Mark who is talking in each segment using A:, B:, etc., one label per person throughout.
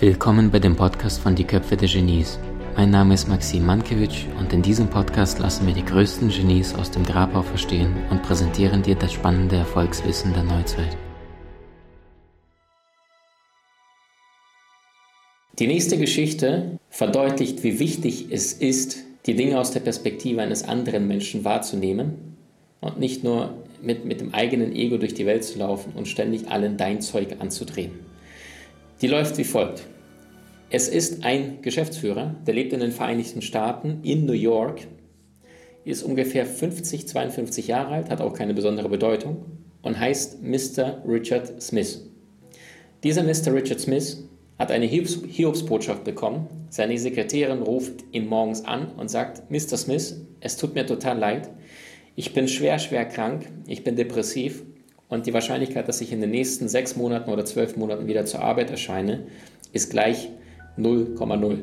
A: Willkommen bei dem Podcast von Die Köpfe der Genies. Mein Name ist Maxim Mankewitsch und in diesem Podcast lassen wir die größten Genies aus dem Grabau verstehen und präsentieren dir das spannende Erfolgswissen der Neuzeit.
B: Die nächste Geschichte verdeutlicht, wie wichtig es ist, die Dinge aus der Perspektive eines anderen Menschen wahrzunehmen und nicht nur mit, mit dem eigenen Ego durch die Welt zu laufen und ständig allen dein Zeug anzudrehen. Die läuft wie folgt. Es ist ein Geschäftsführer, der lebt in den Vereinigten Staaten, in New York, ist ungefähr 50, 52 Jahre alt, hat auch keine besondere Bedeutung und heißt Mr. Richard Smith. Dieser Mr. Richard Smith hat eine Hiobsbotschaft bekommen. Seine Sekretärin ruft ihn morgens an und sagt, Mr. Smith, es tut mir total leid. Ich bin schwer, schwer krank, ich bin depressiv und die Wahrscheinlichkeit, dass ich in den nächsten sechs Monaten oder zwölf Monaten wieder zur Arbeit erscheine, ist gleich 0,0.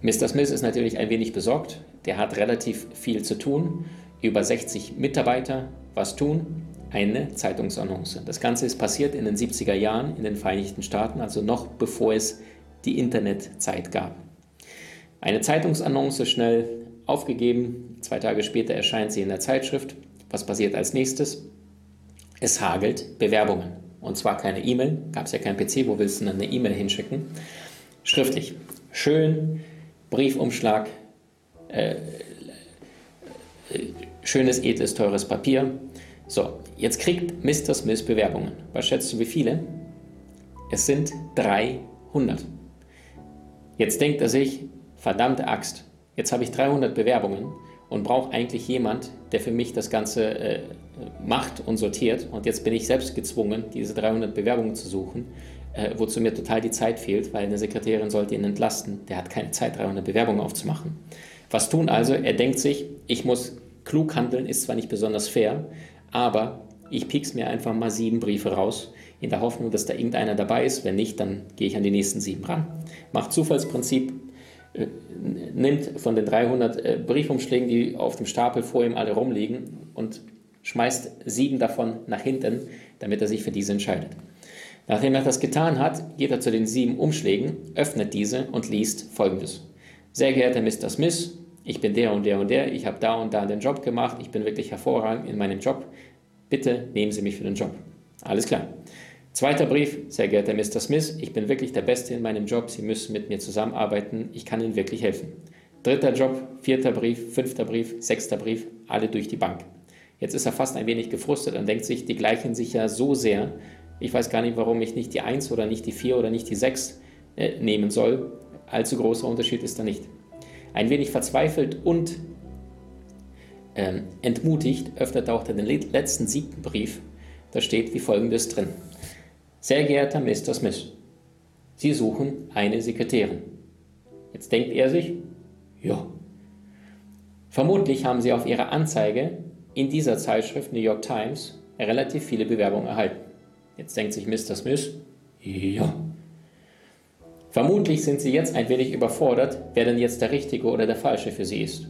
B: Mr. Smith ist natürlich ein wenig besorgt. Der hat relativ viel zu tun. Über 60 Mitarbeiter. Was tun? Eine Zeitungsannonce. Das Ganze ist passiert in den 70er Jahren in den Vereinigten Staaten, also noch bevor es die Internetzeit gab. Eine Zeitungsannonce schnell aufgegeben. Zwei Tage später erscheint sie in der Zeitschrift. Was passiert als nächstes? Es hagelt Bewerbungen. Und zwar keine E-Mail, gab es ja kein PC, wo willst du dann eine E-Mail hinschicken? Schriftlich. Schön, Briefumschlag, äh, äh, schönes, edles, teures Papier. So, jetzt kriegt Mr. Smith Bewerbungen. Was schätzt du, wie viele? Es sind 300. Jetzt denkt er sich, verdammte Axt, jetzt habe ich 300 Bewerbungen und brauche eigentlich jemand, der für mich das Ganze äh, macht und sortiert. Und jetzt bin ich selbst gezwungen, diese 300 Bewerbungen zu suchen, äh, wozu mir total die Zeit fehlt, weil eine Sekretärin sollte ihn entlasten. Der hat keine Zeit, 300 Bewerbungen aufzumachen. Was tun also? Er denkt sich, ich muss klug handeln, ist zwar nicht besonders fair, aber ich piek's mir einfach mal sieben Briefe raus, in der Hoffnung, dass da irgendeiner dabei ist. Wenn nicht, dann gehe ich an die nächsten sieben ran. Macht Zufallsprinzip, nimmt von den 300 äh, Briefumschlägen, die auf dem Stapel vor ihm alle rumliegen und schmeißt sieben davon nach hinten, damit er sich für diese entscheidet. Nachdem er das getan hat, geht er zu den sieben Umschlägen, öffnet diese und liest folgendes. Sehr geehrter Mr. Smith, ich bin der und der und der, ich habe da und da den Job gemacht, ich bin wirklich hervorragend in meinem Job. Bitte nehmen Sie mich für den Job. Alles klar. Zweiter Brief, sehr geehrter Mr. Smith, ich bin wirklich der Beste in meinem Job, Sie müssen mit mir zusammenarbeiten, ich kann Ihnen wirklich helfen. Dritter Job, vierter Brief, fünfter Brief, sechster Brief, alle durch die Bank. Jetzt ist er fast ein wenig gefrustet und denkt sich, die gleichen sich ja so sehr, ich weiß gar nicht, warum ich nicht die 1 oder nicht die 4 oder nicht die 6 äh, nehmen soll. Allzu großer Unterschied ist da nicht. Ein wenig verzweifelt und ähm, entmutigt öffnet er auch den letzten siebten Brief. Da steht wie folgendes drin. Sehr geehrter Mr. Smith, Sie suchen eine Sekretärin. Jetzt denkt er sich, ja. Vermutlich haben Sie auf Ihre Anzeige in dieser Zeitschrift New York Times relativ viele Bewerbungen erhalten. Jetzt denkt sich Mr. Smith, ja. Vermutlich sind Sie jetzt ein wenig überfordert, wer denn jetzt der Richtige oder der Falsche für Sie ist.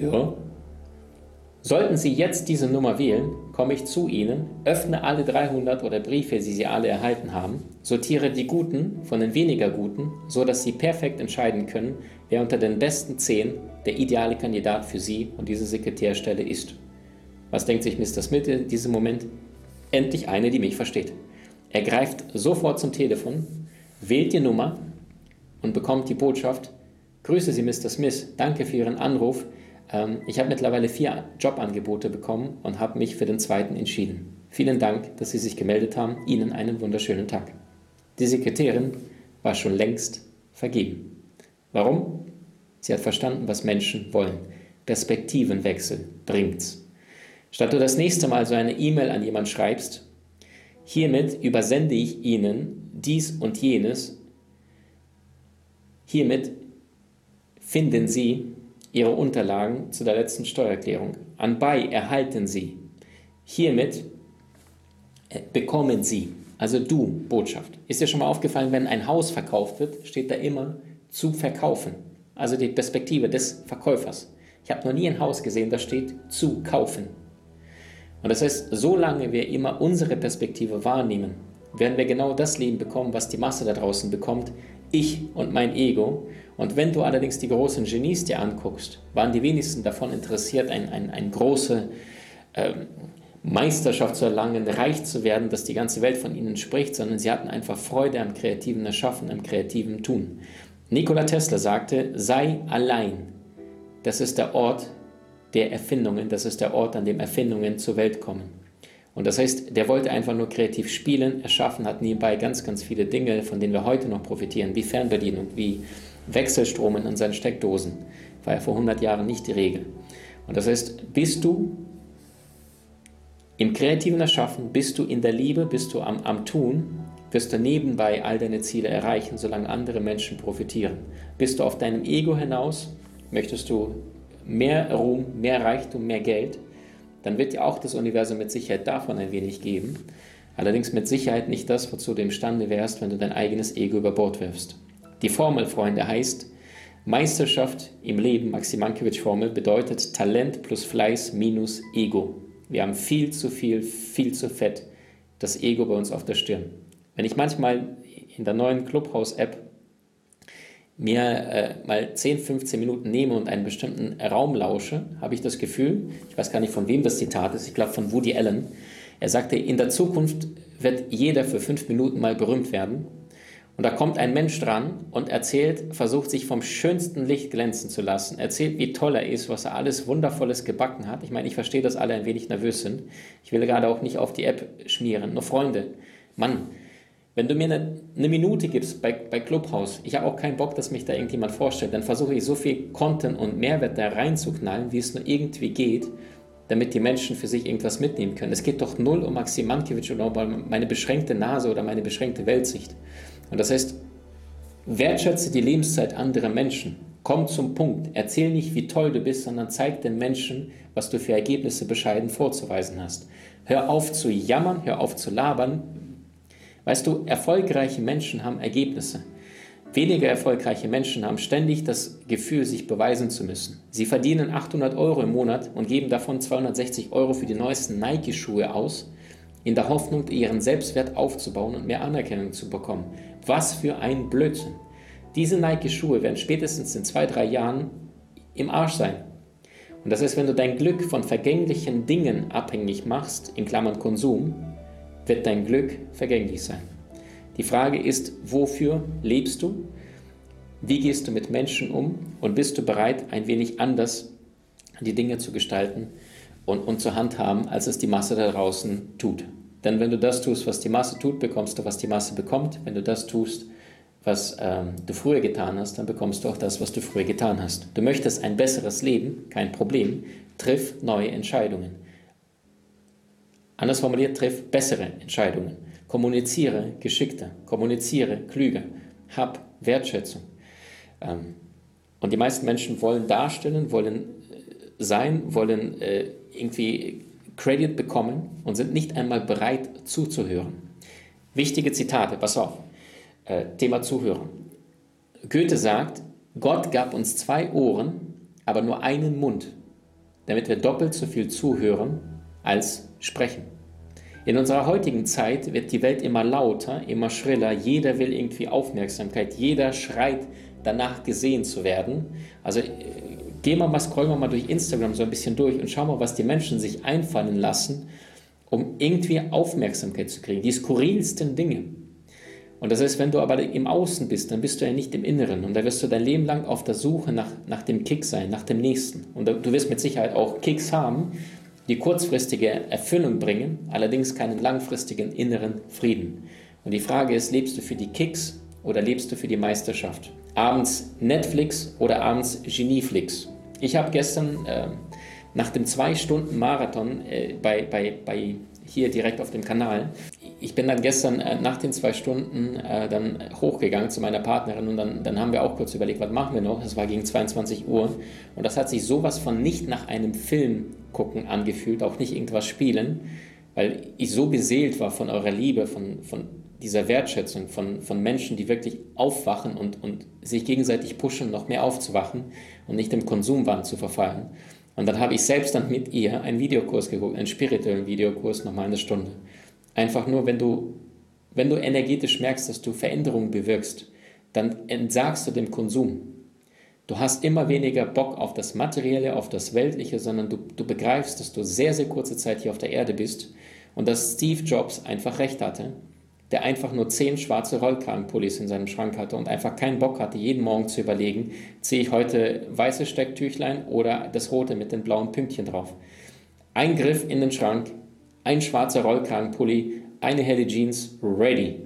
B: Ja. Sollten Sie jetzt diese Nummer wählen, komme ich zu Ihnen, öffne alle 300 oder Briefe, die Sie alle erhalten haben, sortiere die Guten von den weniger Guten, so dass Sie perfekt entscheiden können, wer unter den besten 10 der ideale Kandidat für Sie und diese Sekretärstelle ist. Was denkt sich Mr. Smith in diesem Moment? Endlich eine, die mich versteht. Er greift sofort zum Telefon, wählt die Nummer und bekommt die Botschaft, Grüße Sie, Mr. Smith, danke für Ihren Anruf. Ähm, ich habe mittlerweile vier Jobangebote bekommen und habe mich für den zweiten entschieden. Vielen Dank, dass Sie sich gemeldet haben. Ihnen einen wunderschönen Tag. Die Sekretärin war schon längst vergeben. Warum? Sie hat verstanden, was Menschen wollen. Perspektivenwechsel bringt's. Statt du das nächste Mal so eine E-Mail an jemand schreibst, hiermit übersende ich Ihnen dies und jenes, hiermit finden Sie Ihre Unterlagen zu der letzten Steuererklärung. Anbei erhalten Sie. Hiermit äh, bekommen Sie, also du, Botschaft. Ist dir schon mal aufgefallen, wenn ein Haus verkauft wird, steht da immer zu verkaufen. Also die Perspektive des Verkäufers. Ich habe noch nie ein Haus gesehen, da steht zu kaufen. Und das heißt, solange wir immer unsere Perspektive wahrnehmen werden wir genau das Leben bekommen, was die Masse da draußen bekommt, ich und mein Ego. Und wenn du allerdings die großen Genies dir anguckst, waren die wenigsten davon interessiert, eine ein, ein große ähm, Meisterschaft zu erlangen, reich zu werden, dass die ganze Welt von ihnen spricht, sondern sie hatten einfach Freude am kreativen Erschaffen, am kreativen Tun. Nikola Tesla sagte, sei allein. Das ist der Ort der Erfindungen, das ist der Ort, an dem Erfindungen zur Welt kommen. Und das heißt, der wollte einfach nur kreativ spielen, erschaffen, hat nebenbei ganz, ganz viele Dinge, von denen wir heute noch profitieren, wie Fernbedienung, wie Wechselstrom in seinen Steckdosen. War ja vor 100 Jahren nicht die Regel. Und das heißt, bist du im kreativen Erschaffen, bist du in der Liebe, bist du am, am Tun, wirst du nebenbei all deine Ziele erreichen, solange andere Menschen profitieren. Bist du auf deinem Ego hinaus, möchtest du mehr Ruhm, mehr Reichtum, mehr Geld, dann wird dir auch das Universum mit Sicherheit davon ein wenig geben. Allerdings mit Sicherheit nicht das, wozu du imstande wärst, wenn du dein eigenes Ego über Bord wirfst. Die Formel, Freunde, heißt, Meisterschaft im Leben, Maximankiewicz-Formel, bedeutet Talent plus Fleiß minus Ego. Wir haben viel zu viel, viel zu fett das Ego bei uns auf der Stirn. Wenn ich manchmal in der neuen Clubhouse-App mir äh, mal 10, 15 Minuten nehme und einen bestimmten Raum lausche, habe ich das Gefühl, ich weiß gar nicht von wem das Zitat ist, ich glaube von Woody Allen, er sagte, in der Zukunft wird jeder für fünf Minuten mal berühmt werden. Und da kommt ein Mensch dran und erzählt, versucht sich vom schönsten Licht glänzen zu lassen, erzählt, wie toll er ist, was er alles Wundervolles gebacken hat. Ich meine, ich verstehe, dass alle ein wenig nervös sind. Ich will gerade auch nicht auf die App schmieren. Nur Freunde, Mann, wenn du mir eine, eine Minute gibst bei, bei Clubhouse, ich habe auch keinen Bock, dass mich da irgendjemand vorstellt, dann versuche ich so viel Content und Mehrwert da reinzuknallen, wie es nur irgendwie geht, damit die Menschen für sich irgendwas mitnehmen können. Es geht doch null um Maxim Mankiewicz oder um meine beschränkte Nase oder meine beschränkte Weltsicht. Und das heißt, wertschätze die Lebenszeit anderer Menschen. Komm zum Punkt. Erzähl nicht, wie toll du bist, sondern zeig den Menschen, was du für Ergebnisse bescheiden vorzuweisen hast. Hör auf zu jammern, hör auf zu labern, Weißt du, erfolgreiche Menschen haben Ergebnisse. Weniger erfolgreiche Menschen haben ständig das Gefühl, sich beweisen zu müssen. Sie verdienen 800 Euro im Monat und geben davon 260 Euro für die neuesten Nike-Schuhe aus, in der Hoffnung, ihren Selbstwert aufzubauen und mehr Anerkennung zu bekommen. Was für ein Blödsinn. Diese Nike-Schuhe werden spätestens in zwei, drei Jahren im Arsch sein. Und das heißt, wenn du dein Glück von vergänglichen Dingen abhängig machst, in Klammern Konsum, wird dein Glück vergänglich sein. Die Frage ist, wofür lebst du? Wie gehst du mit Menschen um? Und bist du bereit, ein wenig anders die Dinge zu gestalten und, und zu handhaben, als es die Masse da draußen tut? Denn wenn du das tust, was die Masse tut, bekommst du, was die Masse bekommt. Wenn du das tust, was ähm, du früher getan hast, dann bekommst du auch das, was du früher getan hast. Du möchtest ein besseres Leben, kein Problem. Triff neue Entscheidungen. Anders formuliert, triff bessere Entscheidungen. Kommuniziere geschickter, kommuniziere klüger, hab Wertschätzung. Ähm, und die meisten Menschen wollen darstellen, wollen äh, sein, wollen äh, irgendwie Credit bekommen und sind nicht einmal bereit zuzuhören. Wichtige Zitate, pass auf. Äh, Thema Zuhören. Goethe sagt, Gott gab uns zwei Ohren, aber nur einen Mund, damit wir doppelt so viel zuhören als sprechen. In unserer heutigen Zeit wird die Welt immer lauter, immer schriller. Jeder will irgendwie Aufmerksamkeit. Jeder schreit danach gesehen zu werden. Also äh, gehen wir mal, scrollen wir mal durch Instagram so ein bisschen durch und schauen mal, was die Menschen sich einfallen lassen, um irgendwie Aufmerksamkeit zu kriegen. Die skurrilsten Dinge. Und das heißt, wenn du aber im Außen bist, dann bist du ja nicht im Inneren. Und da wirst du dein Leben lang auf der Suche nach, nach dem Kick sein, nach dem Nächsten. Und du wirst mit Sicherheit auch Kicks haben, die kurzfristige Erfüllung bringen, allerdings keinen langfristigen inneren Frieden. Und die Frage ist, lebst du für die Kicks oder lebst du für die Meisterschaft? Abends Netflix oder abends Genieflix? Ich habe gestern äh, nach dem zwei Stunden Marathon äh, bei, bei, bei hier direkt auf dem Kanal. Ich bin dann gestern äh, nach den zwei Stunden äh, dann hochgegangen zu meiner Partnerin und dann, dann haben wir auch kurz überlegt, was machen wir noch? Es war gegen 22 Uhr und das hat sich sowas von nicht nach einem Film gucken angefühlt, auch nicht irgendwas spielen, weil ich so beseelt war von eurer Liebe, von, von dieser Wertschätzung, von, von Menschen, die wirklich aufwachen und, und sich gegenseitig pushen, noch mehr aufzuwachen und nicht im Konsumwahn zu verfallen. Und dann habe ich selbst dann mit ihr einen Videokurs geguckt, einen spirituellen Videokurs, nochmal eine Stunde. Einfach nur, wenn du wenn du energetisch merkst, dass du Veränderungen bewirkst, dann entsagst du dem Konsum. Du hast immer weniger Bock auf das Materielle, auf das Weltliche, sondern du, du begreifst, dass du sehr, sehr kurze Zeit hier auf der Erde bist und dass Steve Jobs einfach recht hatte, der einfach nur zehn schwarze Rollkragenpullis in seinem Schrank hatte und einfach keinen Bock hatte, jeden Morgen zu überlegen, ziehe ich heute weiße Stecktüchlein oder das rote mit den blauen Pünktchen drauf. Ein Griff in den Schrank, ein schwarzer Rollkragenpulli, eine helle Jeans, ready.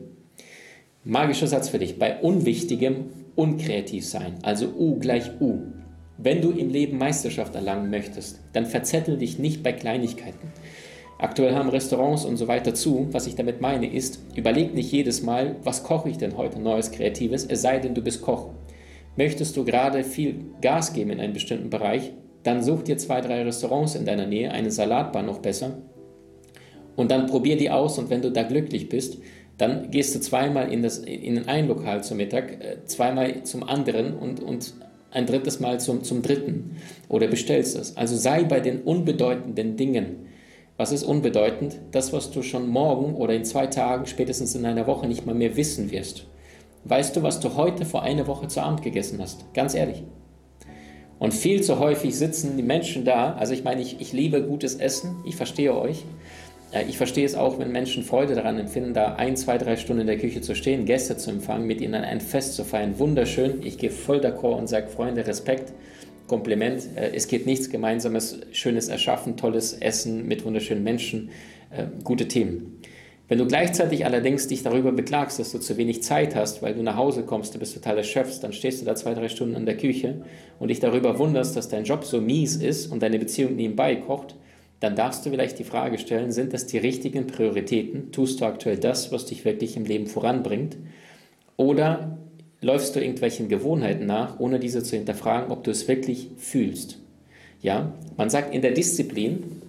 B: Magischer Satz für dich. Bei Unwichtigem unkreativ sein, also U gleich U. Wenn du im Leben Meisterschaft erlangen möchtest, dann verzettel dich nicht bei Kleinigkeiten. Aktuell haben Restaurants und so weiter zu. Was ich damit meine ist, überleg nicht jedes Mal, was koche ich denn heute Neues Kreatives, es sei denn, du bist Koch. Möchtest du gerade viel Gas geben in einem bestimmten Bereich, dann such dir zwei, drei Restaurants in deiner Nähe, eine Salatbar noch besser, und dann probier die aus und wenn du da glücklich bist, dann gehst du zweimal in, das, in ein Lokal zum Mittag, äh, zweimal zum anderen und, und ein drittes Mal zum, zum dritten oder bestellst es. Also sei bei den unbedeutenden Dingen. Was ist unbedeutend? Das, was du schon morgen oder in zwei Tagen, spätestens in einer Woche nicht mal mehr wissen wirst. Weißt du, was du heute vor einer Woche zu Abend gegessen hast? Ganz ehrlich. Und viel zu häufig sitzen die Menschen da. Also ich meine, ich, ich liebe gutes Essen, ich verstehe euch. Ich verstehe es auch, wenn Menschen Freude daran empfinden, da ein, zwei, drei Stunden in der Küche zu stehen, Gäste zu empfangen, mit ihnen ein Fest zu feiern. Wunderschön. Ich gehe voll d'accord und sage, Freunde, Respekt, Kompliment. Äh, es geht nichts Gemeinsames, schönes Erschaffen, tolles Essen mit wunderschönen Menschen, äh, gute Themen. Wenn du gleichzeitig allerdings dich darüber beklagst, dass du zu wenig Zeit hast, weil du nach Hause kommst, du bist total erschöpft, dann stehst du da zwei, drei Stunden in der Küche und dich darüber wunderst, dass dein Job so mies ist und deine Beziehung nebenbei kocht, dann darfst du vielleicht die Frage stellen, sind das die richtigen Prioritäten? Tust du aktuell das, was dich wirklich im Leben voranbringt? Oder läufst du irgendwelchen Gewohnheiten nach, ohne diese zu hinterfragen, ob du es wirklich fühlst? Ja, man sagt in der Disziplin,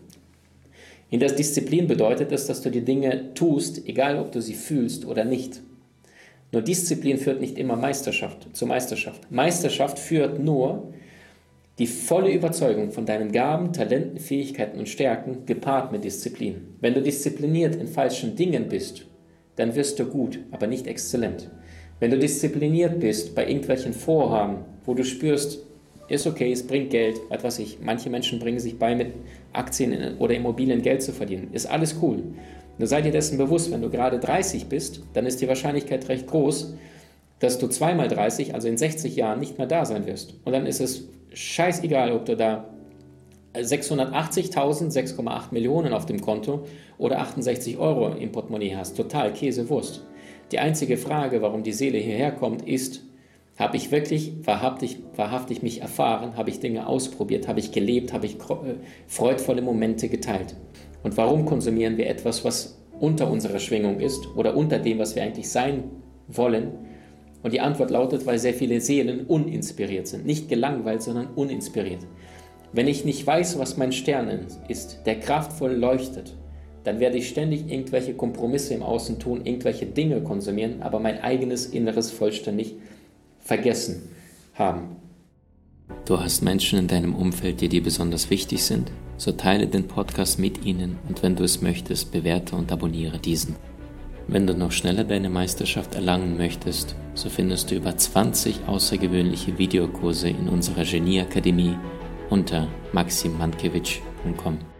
B: in der Disziplin bedeutet es, dass du die Dinge tust, egal ob du sie fühlst oder nicht. Nur Disziplin führt nicht immer Meisterschaft zur Meisterschaft. Meisterschaft führt nur, die volle Überzeugung von deinen Gaben, Talenten, Fähigkeiten und Stärken gepaart mit Disziplin. Wenn du diszipliniert in falschen Dingen bist, dann wirst du gut, aber nicht exzellent. Wenn du diszipliniert bist bei irgendwelchen Vorhaben, wo du spürst, ist okay, es bringt Geld, was ich, manche Menschen bringen sich bei, mit Aktien oder Immobilien Geld zu verdienen, ist alles cool. Nur sei dir dessen bewusst, wenn du gerade 30 bist, dann ist die Wahrscheinlichkeit recht groß, dass du zweimal 30, also in 60 Jahren, nicht mehr da sein wirst. Und dann ist es scheißegal, ob du da 680.000, 6,8 Millionen auf dem Konto oder 68 Euro im Portemonnaie hast. Total Käsewurst. Die einzige Frage, warum die Seele hierher kommt, ist, habe ich wirklich wahrhaftig, wahrhaftig mich erfahren? Habe ich Dinge ausprobiert? Habe ich gelebt? Habe ich äh, freudvolle Momente geteilt? Und warum konsumieren wir etwas, was unter unserer Schwingung ist oder unter dem, was wir eigentlich sein wollen? Und die Antwort lautet, weil sehr viele Seelen uninspiriert sind. Nicht gelangweilt, sondern uninspiriert. Wenn ich nicht weiß, was mein Stern ist, der kraftvoll leuchtet, dann werde ich ständig irgendwelche Kompromisse im Außen tun, irgendwelche Dinge konsumieren, aber mein eigenes Inneres vollständig vergessen haben.
A: Du hast Menschen in deinem Umfeld, die dir besonders wichtig sind? So teile den Podcast mit ihnen und wenn du es möchtest, bewerte und abonniere diesen. Wenn du noch schneller deine Meisterschaft erlangen möchtest, so findest du über 20 außergewöhnliche Videokurse in unserer Genieakademie unter maximmankiewicz.com.